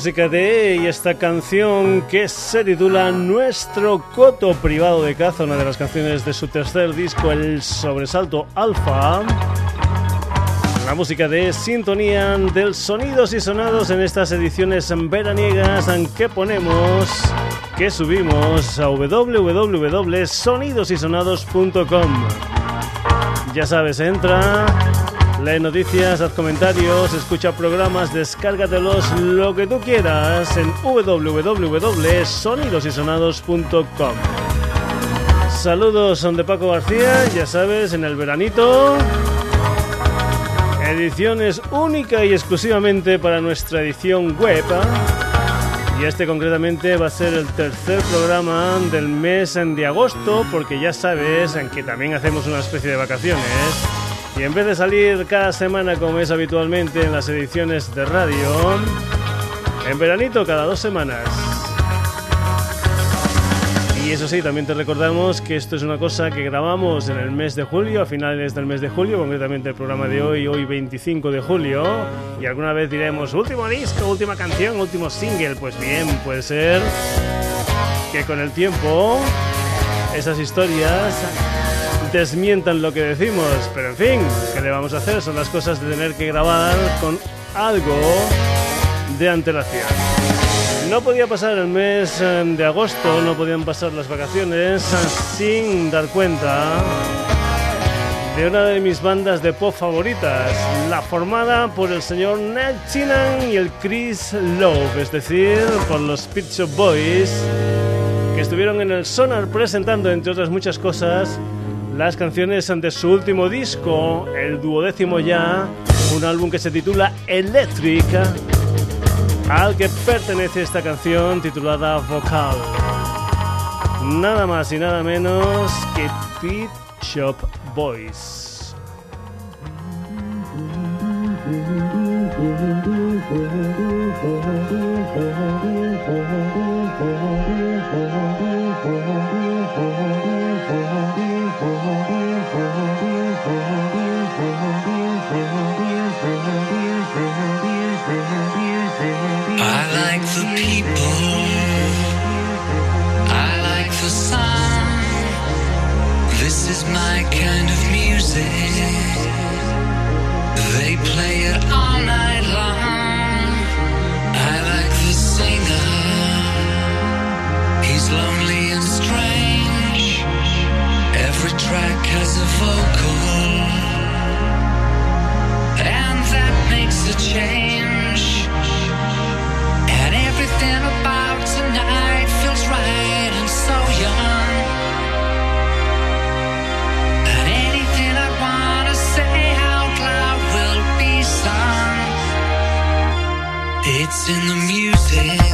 música de y esta canción que se titula Nuestro Coto Privado de Caza, una de las canciones de su tercer disco, El Sobresalto Alfa. La música de sintonía del Sonidos y Sonados en estas ediciones veraniegas que ponemos, que subimos a www.sonidosysonados.com. Ya sabes, entra Lee noticias, haz comentarios, escucha programas, descárgatelos, lo que tú quieras en www.sonidosysonados.com. Saludos, son de Paco García, ya sabes, en el veranito. Ediciones única y exclusivamente para nuestra edición web. Y este concretamente va a ser el tercer programa del mes de agosto, porque ya sabes en que también hacemos una especie de vacaciones. Y en vez de salir cada semana como es habitualmente en las ediciones de radio, en veranito cada dos semanas. Y eso sí, también te recordamos que esto es una cosa que grabamos en el mes de julio, a finales del mes de julio, concretamente el programa de hoy, hoy 25 de julio. Y alguna vez diremos, último disco, última canción, último single. Pues bien, puede ser que con el tiempo esas historias desmientan lo que decimos, pero en fin, ¿qué le vamos a hacer? Son las cosas de tener que grabar con algo de antelación. No podía pasar el mes eh, de agosto, no podían pasar las vacaciones sin dar cuenta de una de mis bandas de pop favoritas, la formada por el señor Ned Chinan y el Chris Love, es decir, por los Shop Boys, que estuvieron en el Sonar presentando, entre otras muchas cosas, las canciones de su último disco, el duodécimo ya, un álbum que se titula Electric, al que pertenece esta canción titulada Vocal. Nada más y nada menos que Pit Shop Boys. and that makes a change. And everything about tonight feels right and so young. And anything I wanna say out loud will be sung. It's in the music.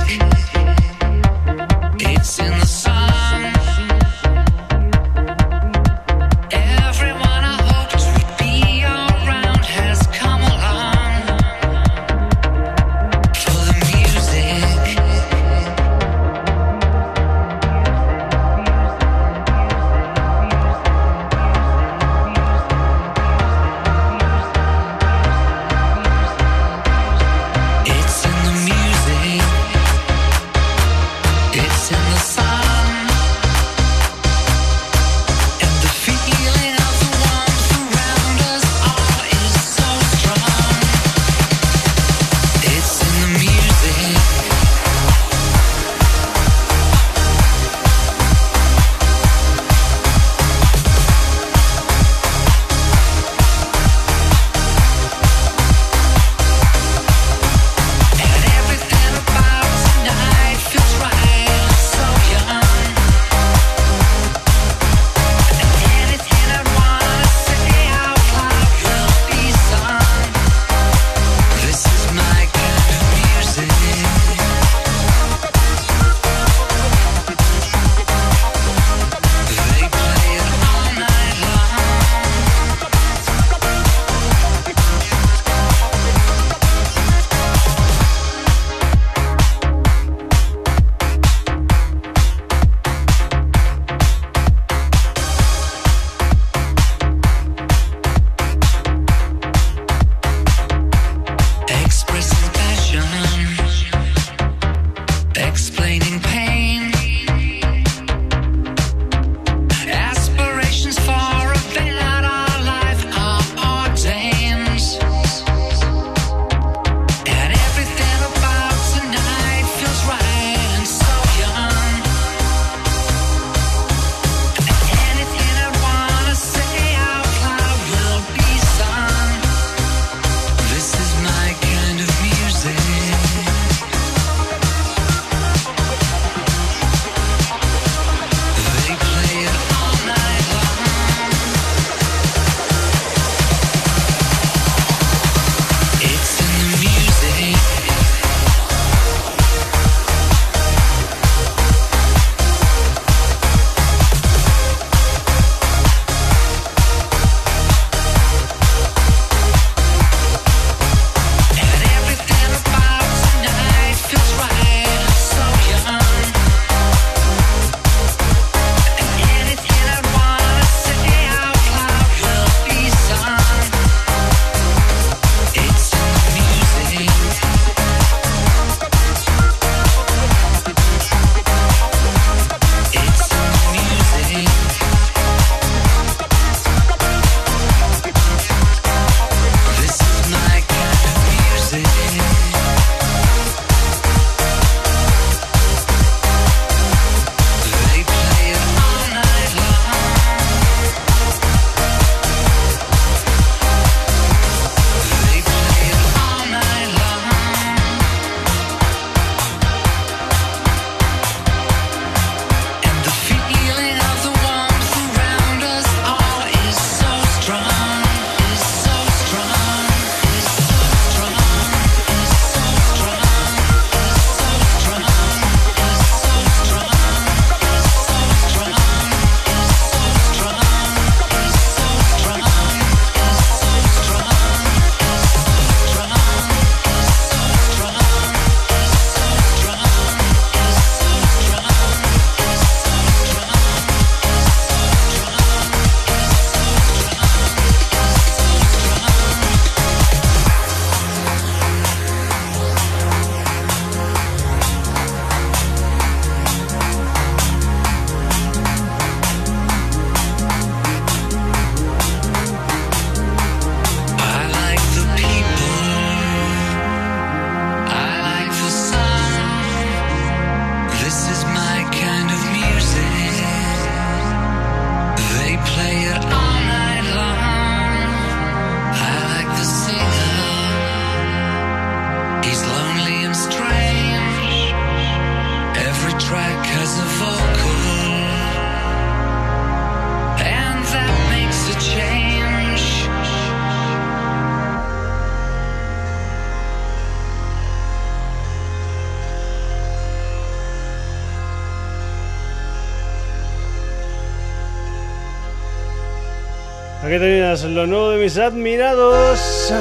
Lo nuevo de mis admirados.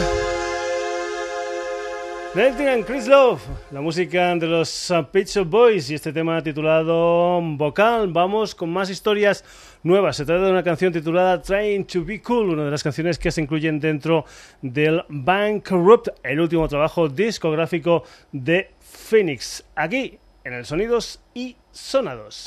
Nelting and Chris Love, la música de los Pizza Boys y este tema titulado Vocal. Vamos con más historias nuevas. Se trata de una canción titulada Trying to Be Cool, una de las canciones que se incluyen dentro del Bankrupt, el último trabajo discográfico de Phoenix. Aquí en el Sonidos y Sonados.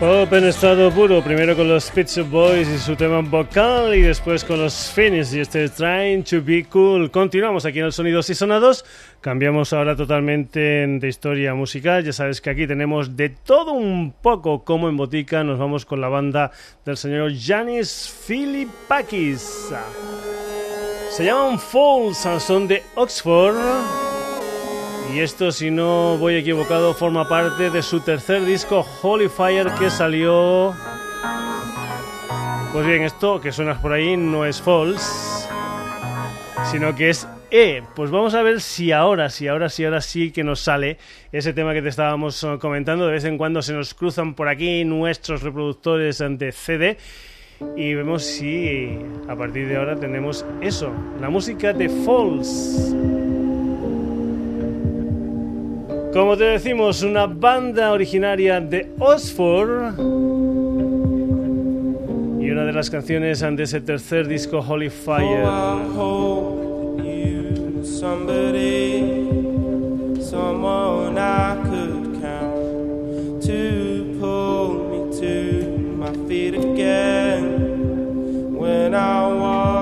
En estado puro, primero con los Pizza Boys y su tema vocal y después con los Finish y este Trying to Be Cool. Continuamos aquí en el Sonidos y Sonados, cambiamos ahora totalmente de historia musical, ya sabes que aquí tenemos de todo un poco como en botica, nos vamos con la banda del señor Janis Filipakis. Se llaman Falls, son de Oxford. Y esto, si no voy equivocado, forma parte de su tercer disco, Holy Fire, que salió... Pues bien, esto que suenas por ahí no es false, sino que es E. Pues vamos a ver si ahora, si ahora, si ahora sí que nos sale ese tema que te estábamos eh, comentando. De vez en cuando se nos cruzan por aquí nuestros reproductores de CD y vemos si a partir de ahora tenemos eso, la música de Falls. Como te decimos, una banda originaria de Oxford. Y una de las canciones de ese tercer disco, Holy Fire. I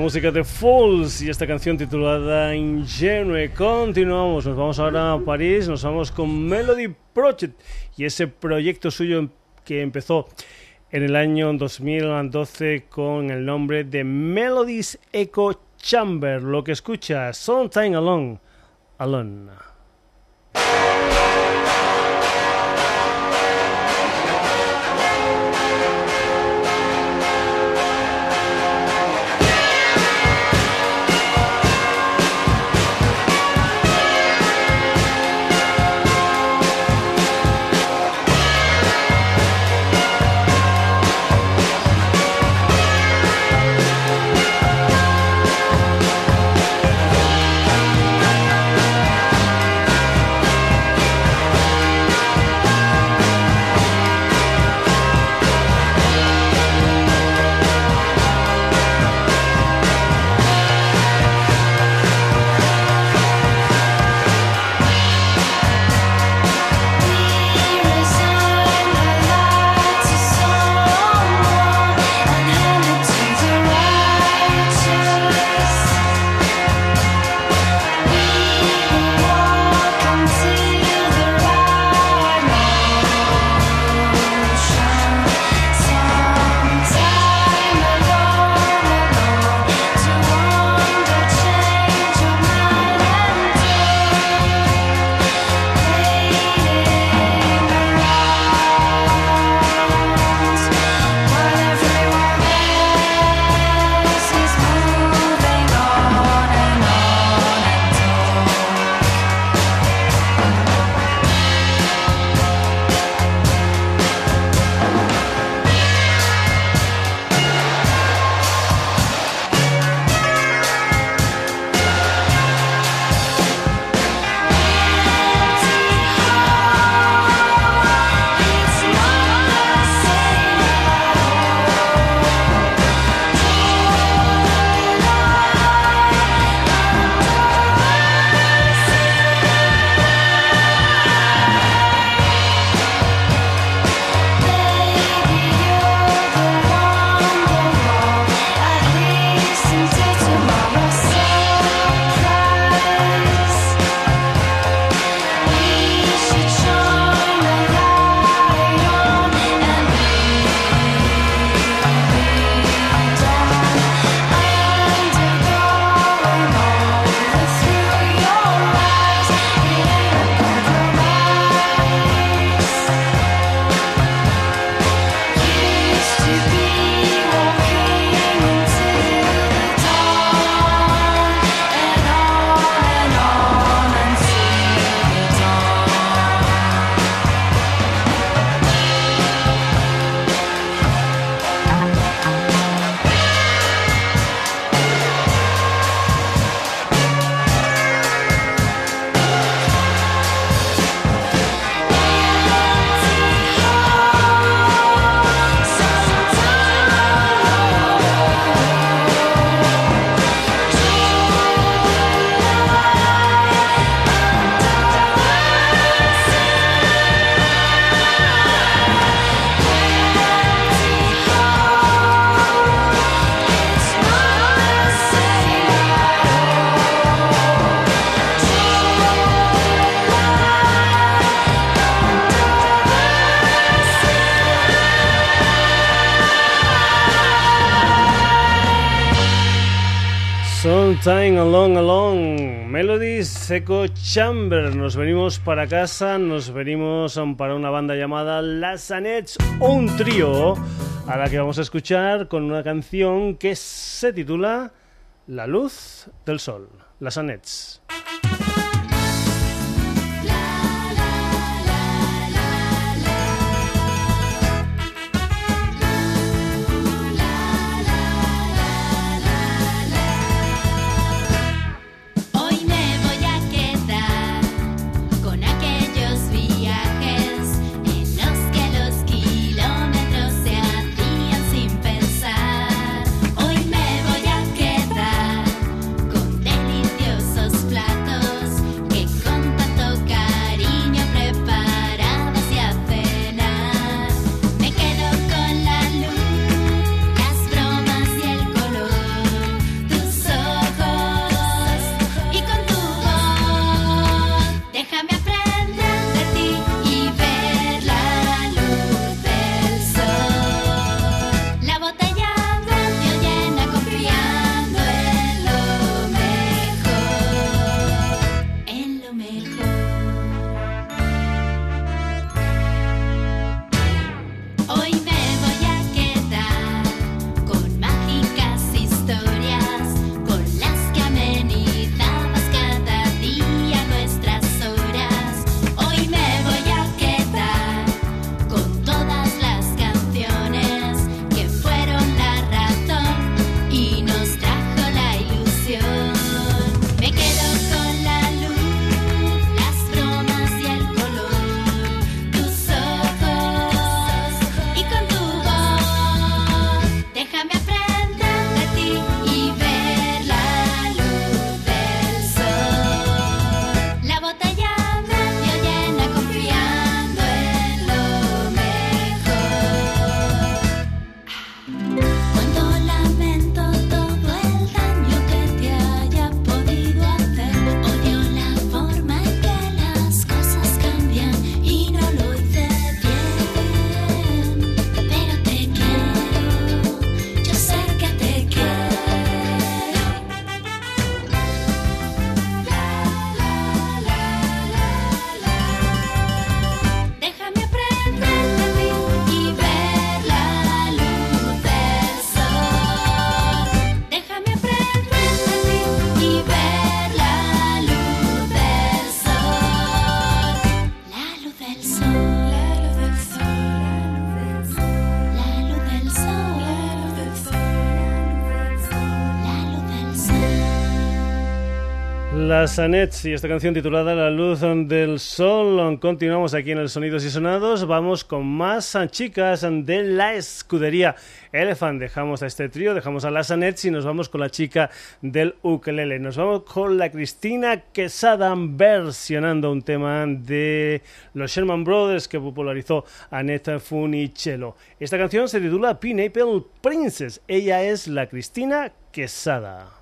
música de Falls y esta canción titulada Ingenue. Continuamos, nos vamos ahora a París, nos vamos con Melody Project y ese proyecto suyo que empezó en el año 2012 con el nombre de Melodies Echo Chamber. Lo que escucha, Sometime Alone. Alone. Echo Chamber. Nos venimos para casa, nos venimos para una banda llamada Las Anets, un trío a la que vamos a escuchar con una canción que se titula La luz del sol, Las Anets. Sanets y esta canción titulada La luz del sol. Continuamos aquí en el Sonidos y Sonados. Vamos con más chicas de la escudería Elephant. Dejamos a este trío, dejamos a las Anets y nos vamos con la chica del ukelele. Nos vamos con la Cristina Quesada versionando un tema de los Sherman Brothers que popularizó Annette Funicello. Esta canción se titula Pineapple Princess. Ella es la Cristina Quesada.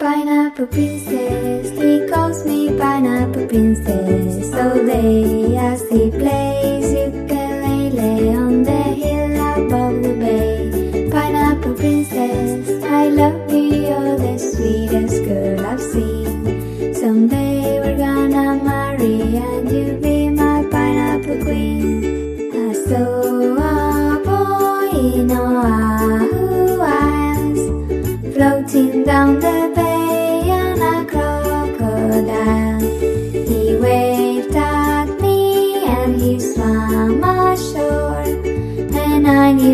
Pineapple princess, he calls me pineapple princess. So day as he plays ukulele on the hill above the bay. Pineapple princess, I love you, you're the sweetest girl I've seen. Someday we're gonna marry and you'll be my pineapple queen. I saw a boy in Oahu eyes floating down the bay.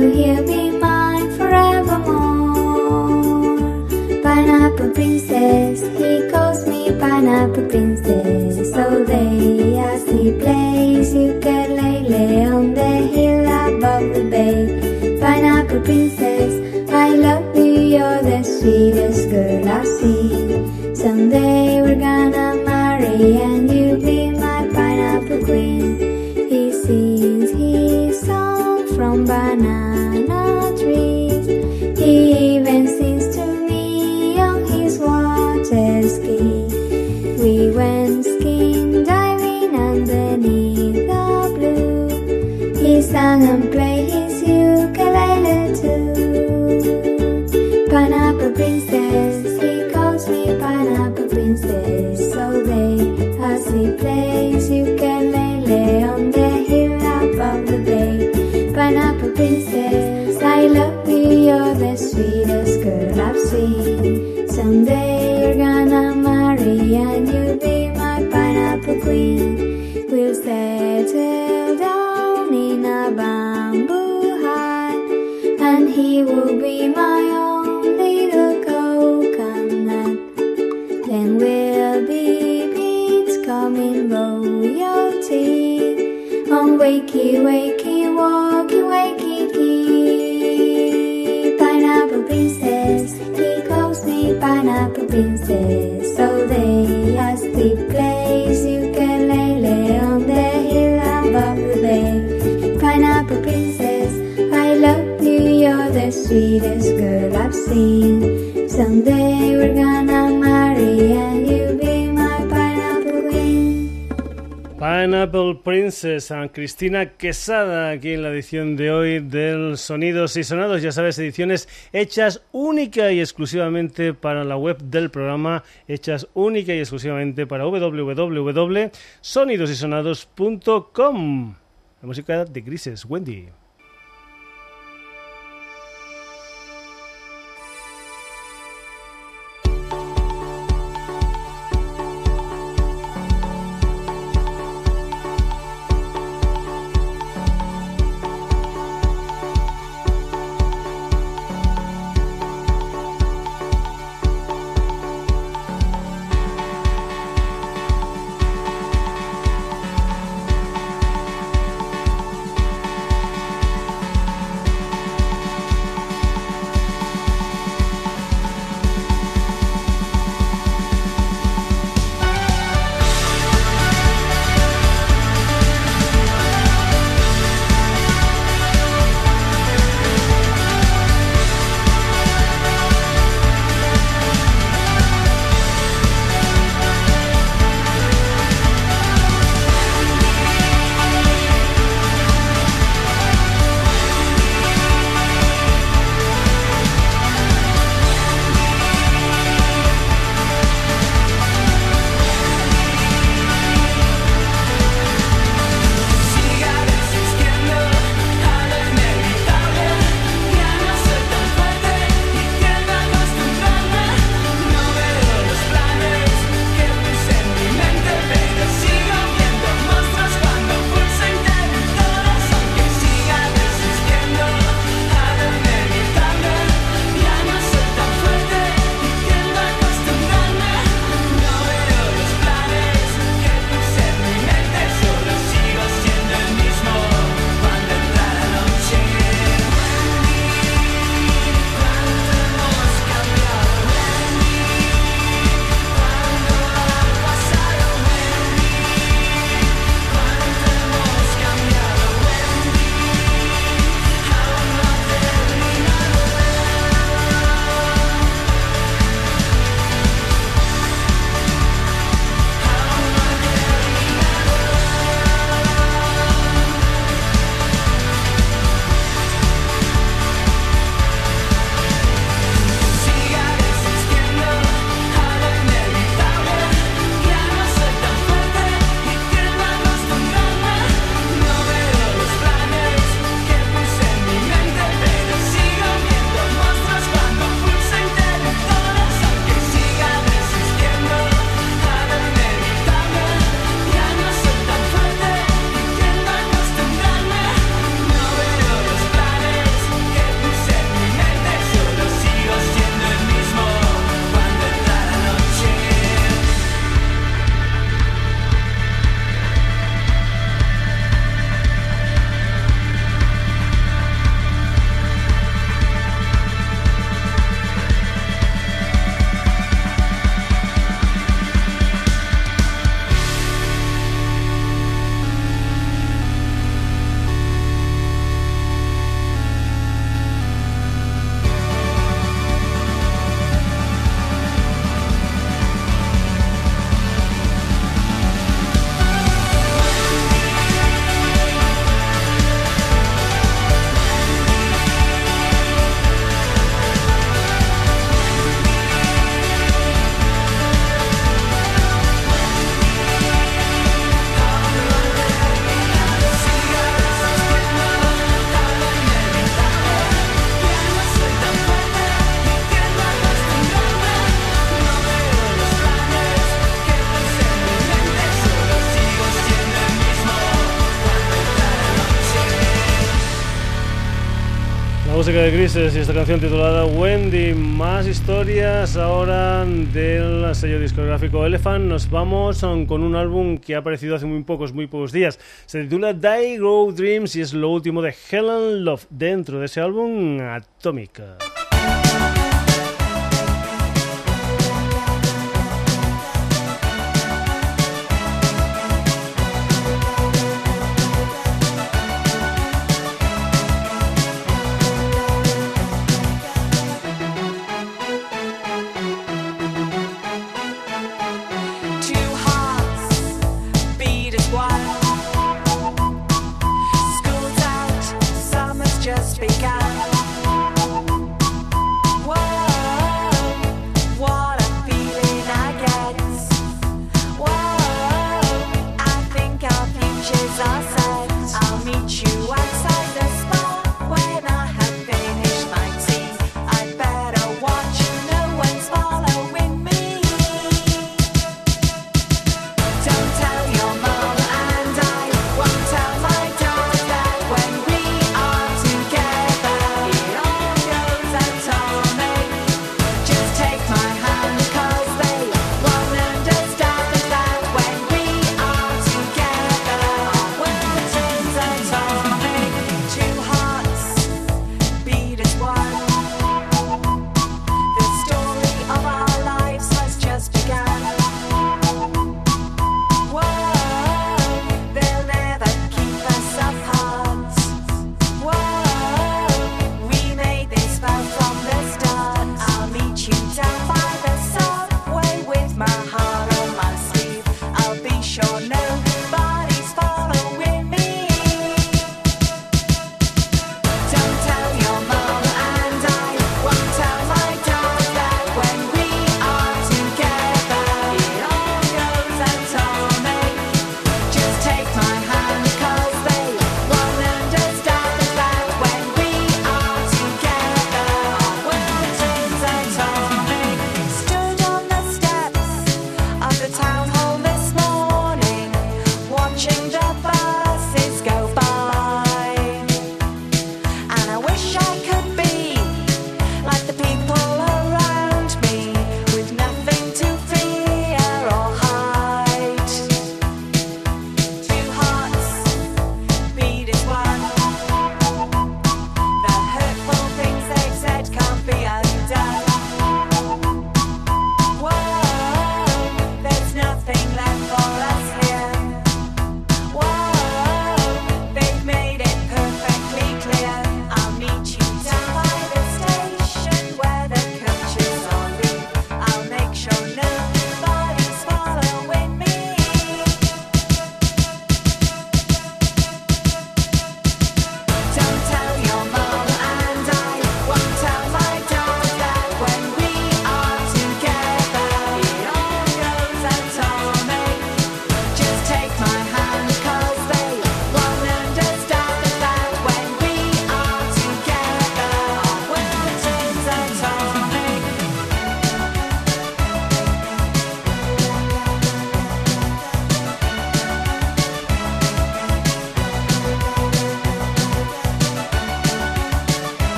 I knew he'll be mine forevermore. Pineapple princess, he calls me pineapple princess. All day as he plays ukulele on the hill above the bay. Pineapple princess, I love you, you're the sweetest girl I've seen. Someday we're gonna marry and you'll be my pineapple queen. Pineapple princess, he calls me pineapple princess. So day, as he plays, you can lay lay on the hill above the bay. Pineapple princess, I love you, you're the sweetest girl I've seen. Someday. A Cristina Quesada, aquí en la edición de hoy del Sonidos y Sonados. Ya sabes, ediciones hechas única y exclusivamente para la web del programa, hechas única y exclusivamente para www.sonidosysonados.com. La música de Grises, Wendy. Y esta canción titulada Wendy. Más historias ahora del sello discográfico Elephant. Nos vamos con un álbum que ha aparecido hace muy pocos, muy pocos días. Se titula Die Go Dreams y es lo último de Helen Love dentro de ese álbum Atómica.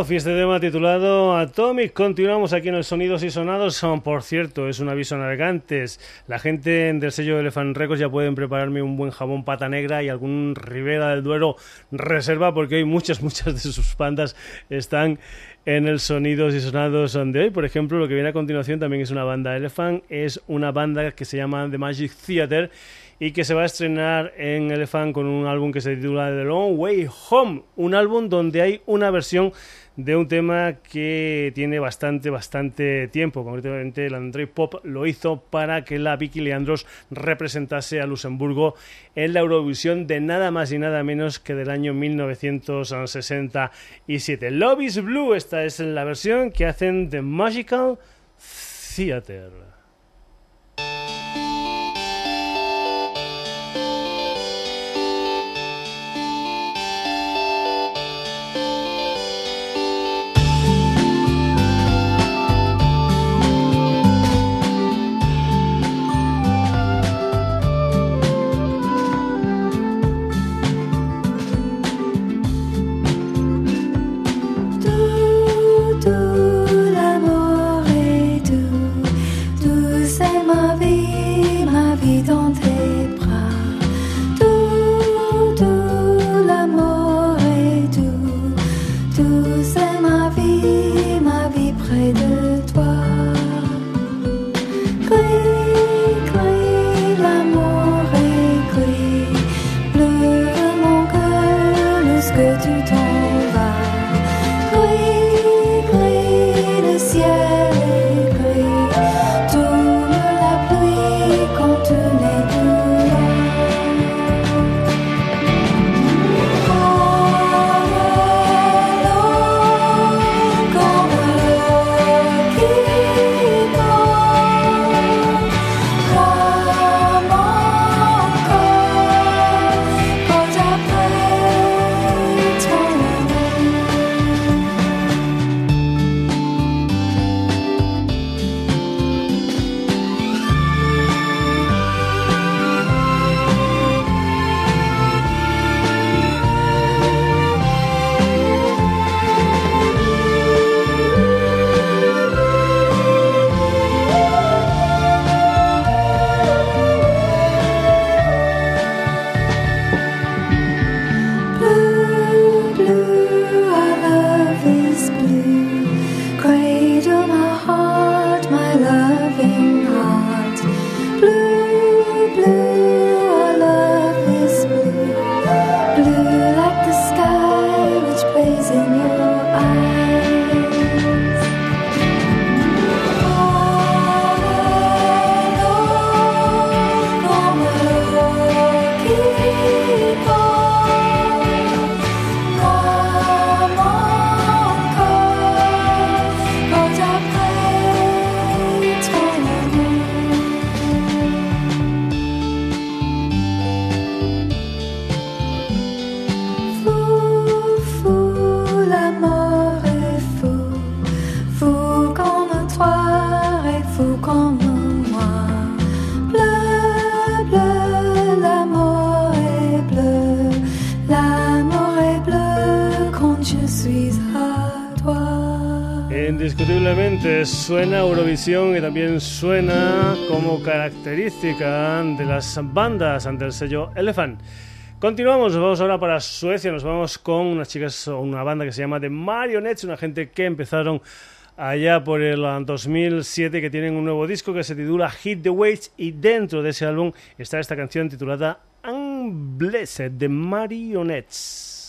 Love y este tema titulado Atomic. Continuamos aquí en el Sonidos y Sonados. Son, por cierto, es un aviso navegantes. La gente del sello Elephant Records ya pueden prepararme un buen jabón pata negra y algún Ribera del Duero reserva porque hoy muchas, muchas de sus bandas están en el Sonidos y Sonados de hoy. Por ejemplo, lo que viene a continuación también es una banda Elephant. Es una banda que se llama The Magic Theater y que se va a estrenar en Elephant con un álbum que se titula The Long Way Home, un álbum donde hay una versión de un tema que tiene bastante, bastante tiempo. Concretamente, el Android Pop lo hizo para que la Vicky Leandros representase a Luxemburgo en la Eurovisión de nada más y nada menos que del año 1967. Love is Blue, esta es la versión que hacen The Magical Theater. Suena Eurovisión y también suena como característica de las bandas ante el sello Elephant. Continuamos, nos vamos ahora para Suecia, nos vamos con unas chicas, una banda que se llama The Marionettes, una gente que empezaron allá por el 2007 que tienen un nuevo disco que se titula Hit the Waves y dentro de ese álbum está esta canción titulada Unblessed The Marionettes.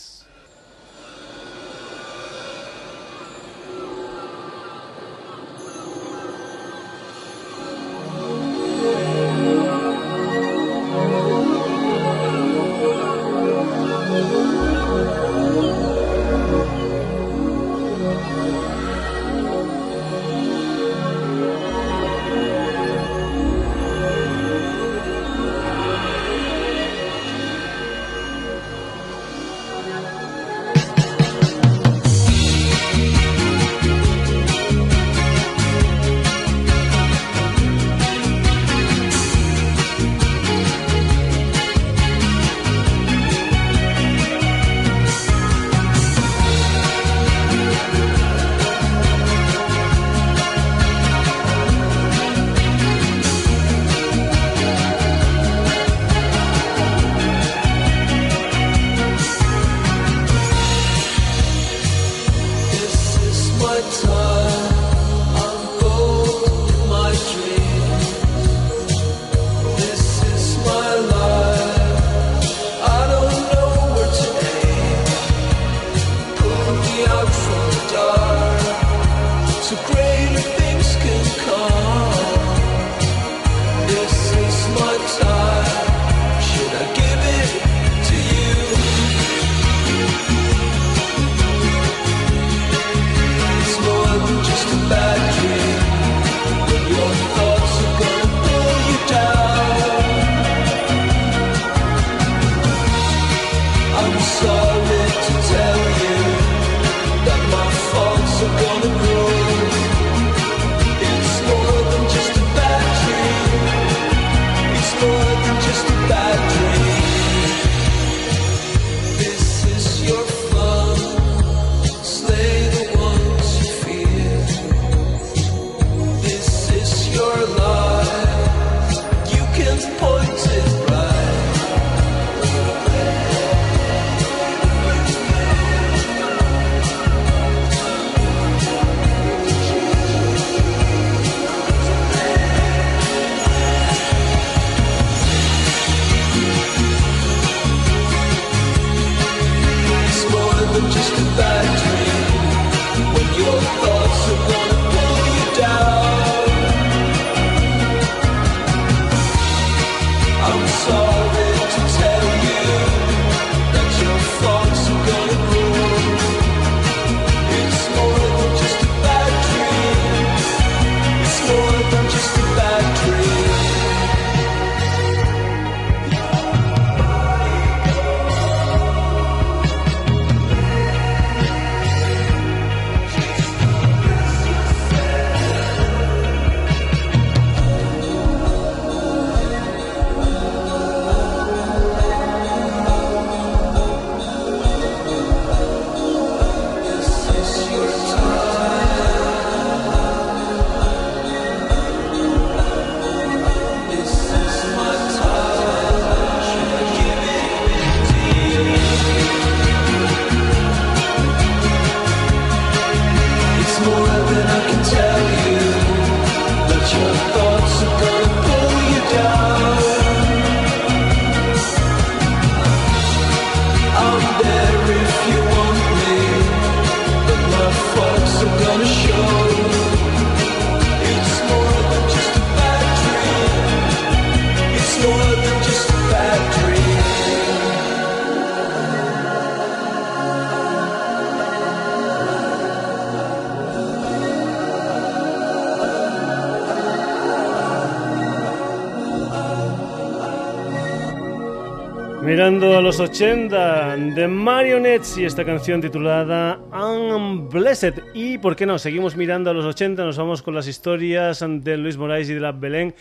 80 de Marionettes y esta canción titulada Unblessed. Y por qué no, seguimos mirando a los 80, nos vamos con las historias de Luis Moraes y de la Belén.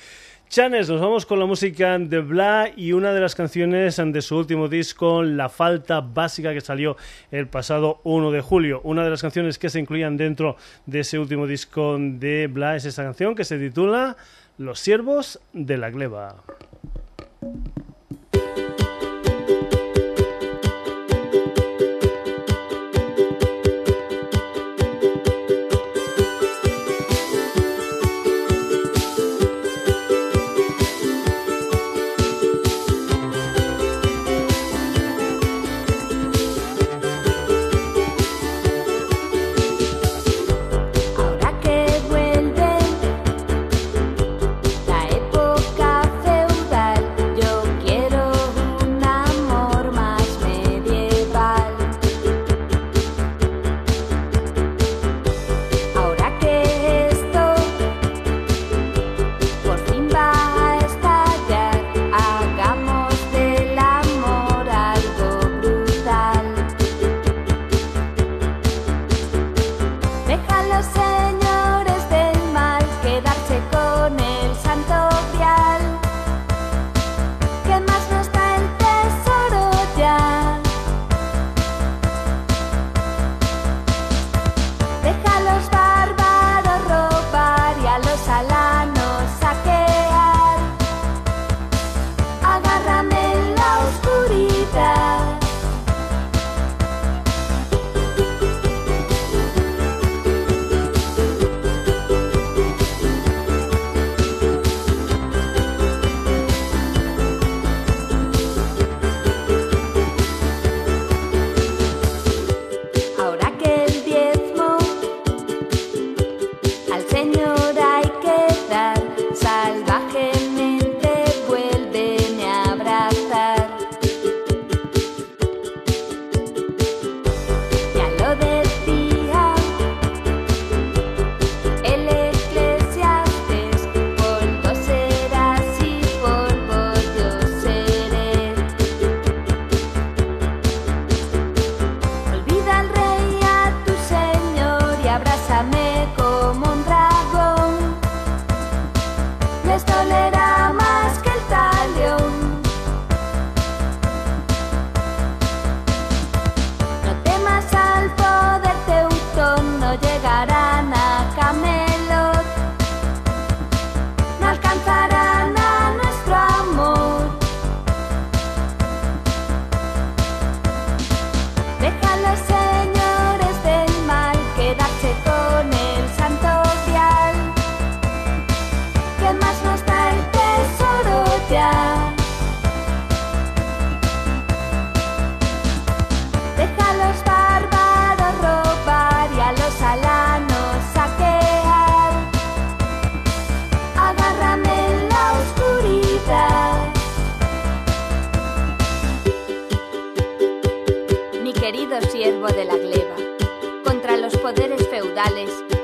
Chanes, nos vamos con la música de Bla y una de las canciones de su último disco, La Falta Básica, que salió el pasado 1 de julio. Una de las canciones que se incluían dentro de ese último disco de Bla es esa canción que se titula Los siervos de la gleba.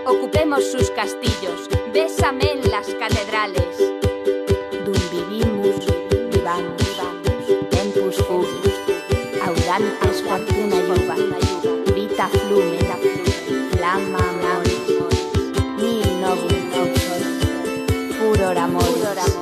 Ocupemos sus castillos, bésame en las catedrales. Dum vivimus, vivamos, tempus fugit, audantes fortuna yuva, vita flume, flama amoris, nil novum furor amoris.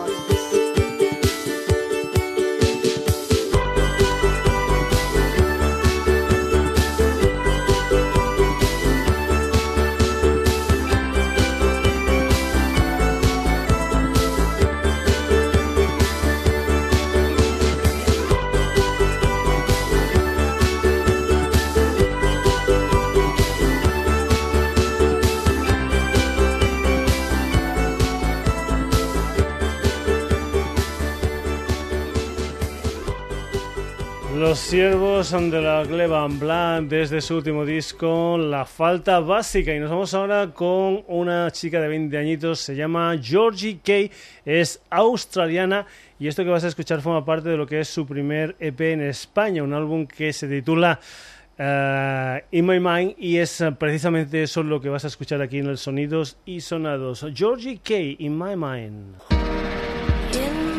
Los siervos de la Gleba Blanc desde su último disco, La Falta Básica. Y nos vamos ahora con una chica de 20 añitos, se llama Georgie Kay, es australiana y esto que vas a escuchar forma parte de lo que es su primer EP en España, un álbum que se titula uh, In My Mind y es precisamente eso lo que vas a escuchar aquí en el Sonidos y Sonados. Georgie Kay, In My Mind. In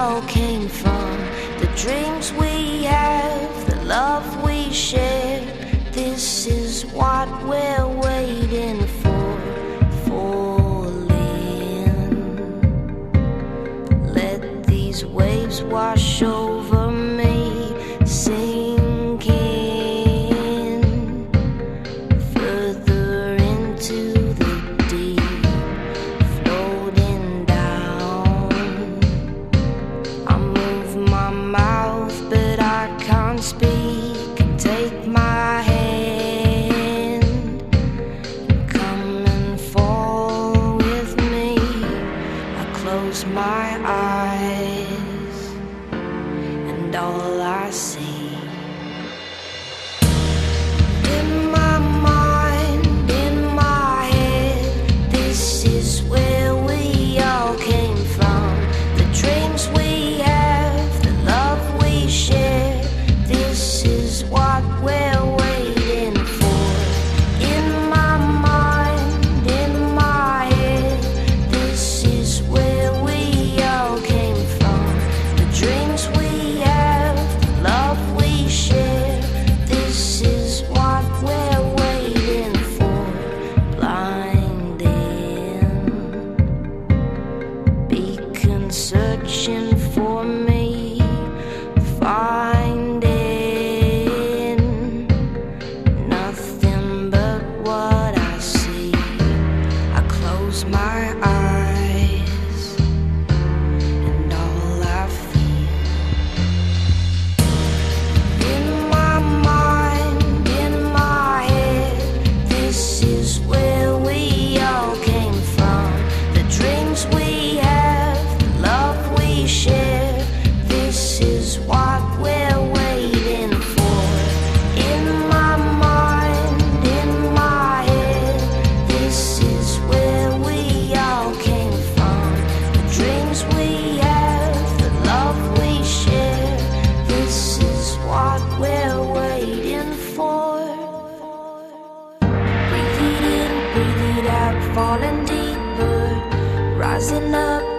all came from. The dreams we have, the love we share, this is what we're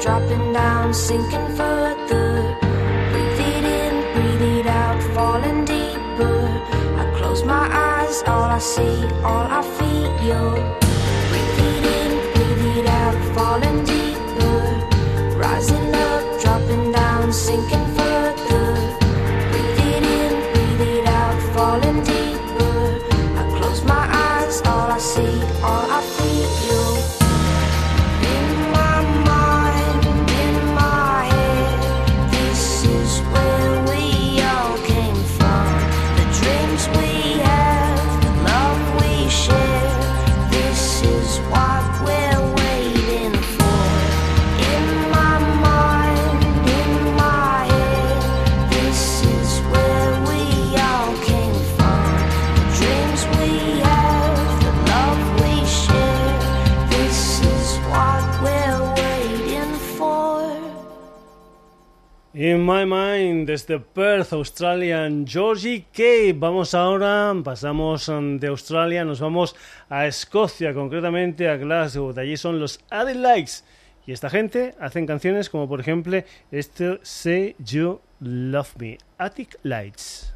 dropping down, sinking further. Breathe it in, breathe it out, falling deeper. I close my eyes, all I see, all I feel. My Mind desde Perth, Australian, Georgie K. Vamos ahora, pasamos um, de Australia, nos vamos a Escocia, concretamente a Glasgow. De allí son los Addy Likes. Y esta gente hacen canciones como por ejemplo este Say You Love Me, Attic Lights.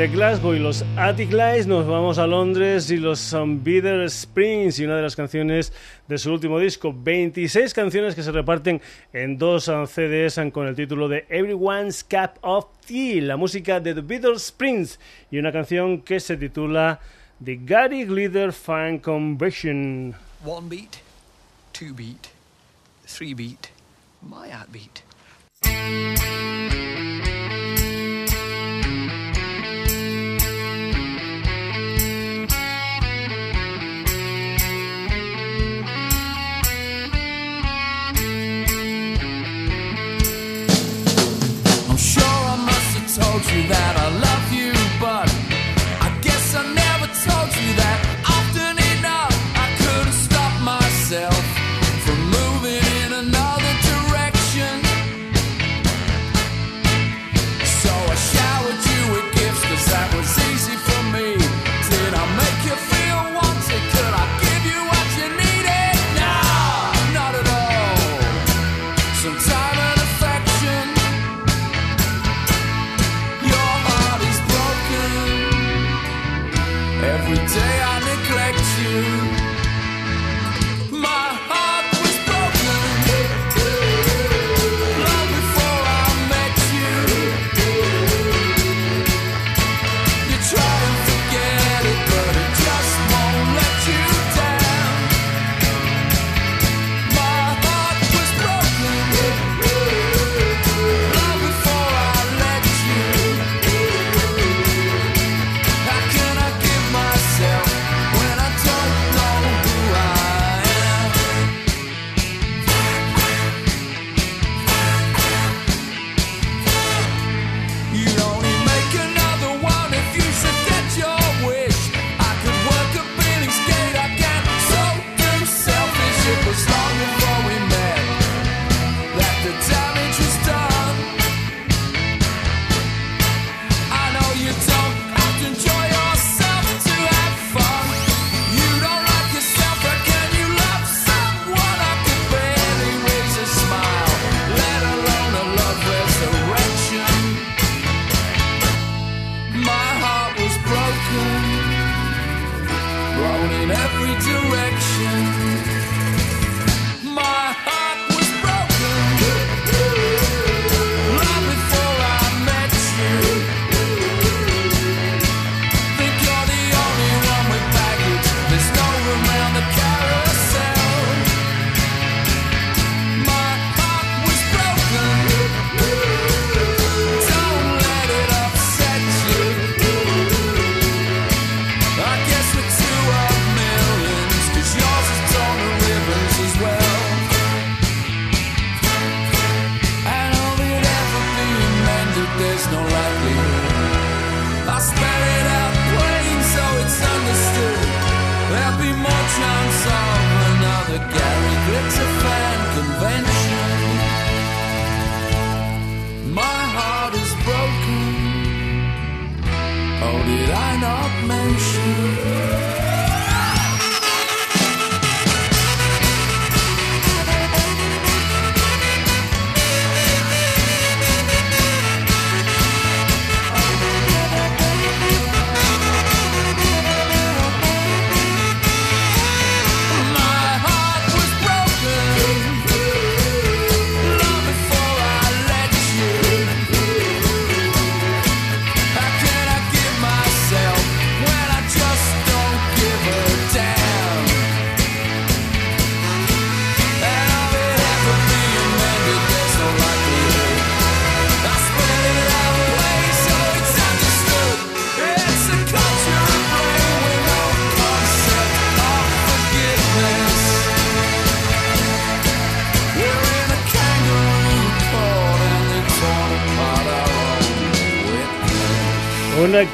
De Glasgow y los Attic Lights nos vamos a Londres y los um, Bitter Springs y una de las canciones de su último disco. 26 canciones que se reparten en dos um, CDs um, con el título de Everyone's Cup of Tea, la música de The Bitter Springs y una canción que se titula The Gary Glitter Fan Conversion. One beat, two beat, three beat, my beat.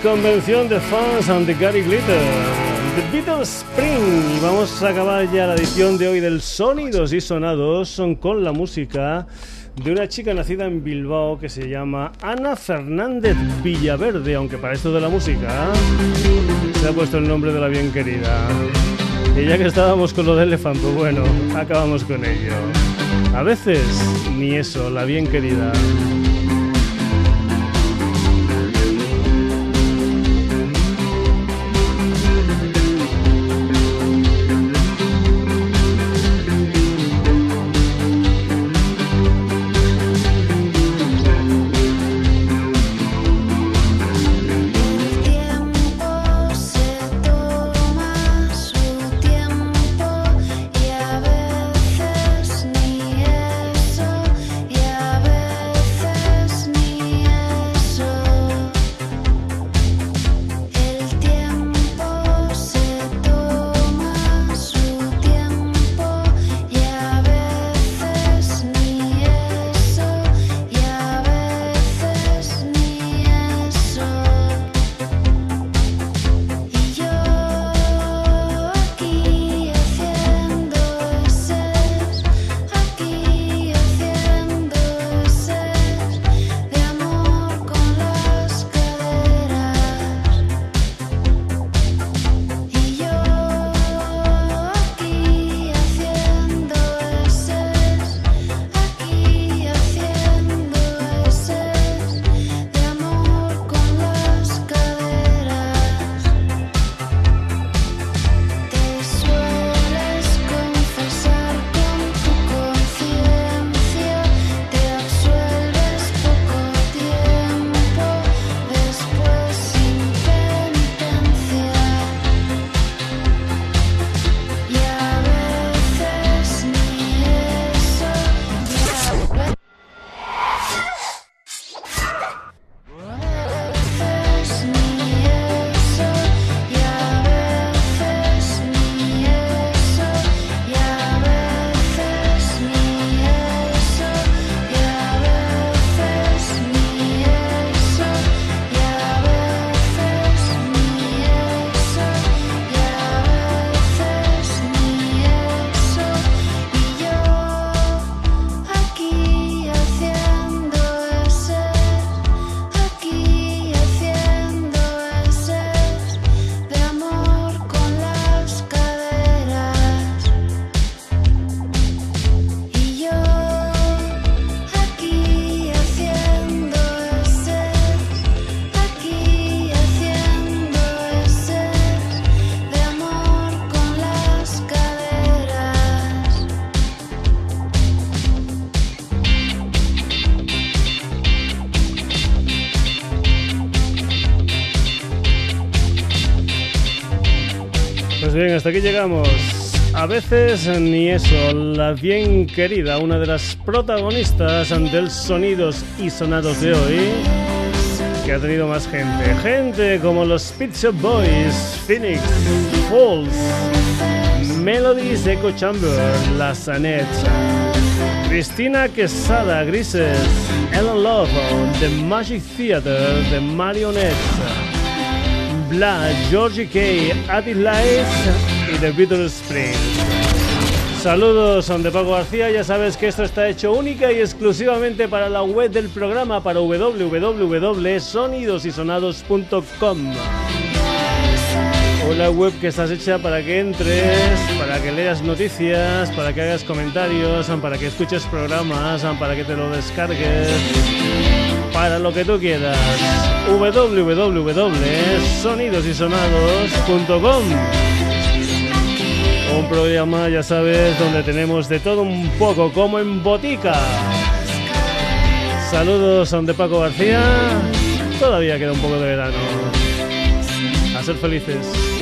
Convención de fans and the Gary Glitter. The Beatles Spring. Y vamos a acabar ya la edición de hoy del Sonidos y Sonados son con la música de una chica nacida en Bilbao que se llama Ana Fernández Villaverde, aunque para esto de la música se ha puesto el nombre de la bien querida. Y ya que estábamos con lo de elefante, pues bueno, acabamos con ello. A veces ni eso, la bien querida. Hasta aquí llegamos. A veces ni eso, la bien querida, una de las protagonistas del Sonidos y Sonados de hoy, que ha tenido más gente. Gente como los Pizza Boys, Phoenix, Falls, Melodies Echo Chamber, La Sanettes, Cristina Quesada, Grises, Ellen Love, The Magic Theater, The Marionettes. Bla, Georgie K, Lights y The Beatles Spring. Saludos, son de Paco García. Ya sabes que esto está hecho única y exclusivamente para la web del programa para www.sonidosysonados.com. Una web que está hecha para que entres, para que leas noticias, para que hagas comentarios, para que escuches programas, para que te lo descargues para lo que tú quieras. www.sonidosysonados.com Un programa, ya sabes, donde tenemos de todo un poco, como en botica. Saludos a de Paco García. Todavía queda un poco de verano. A ser felices.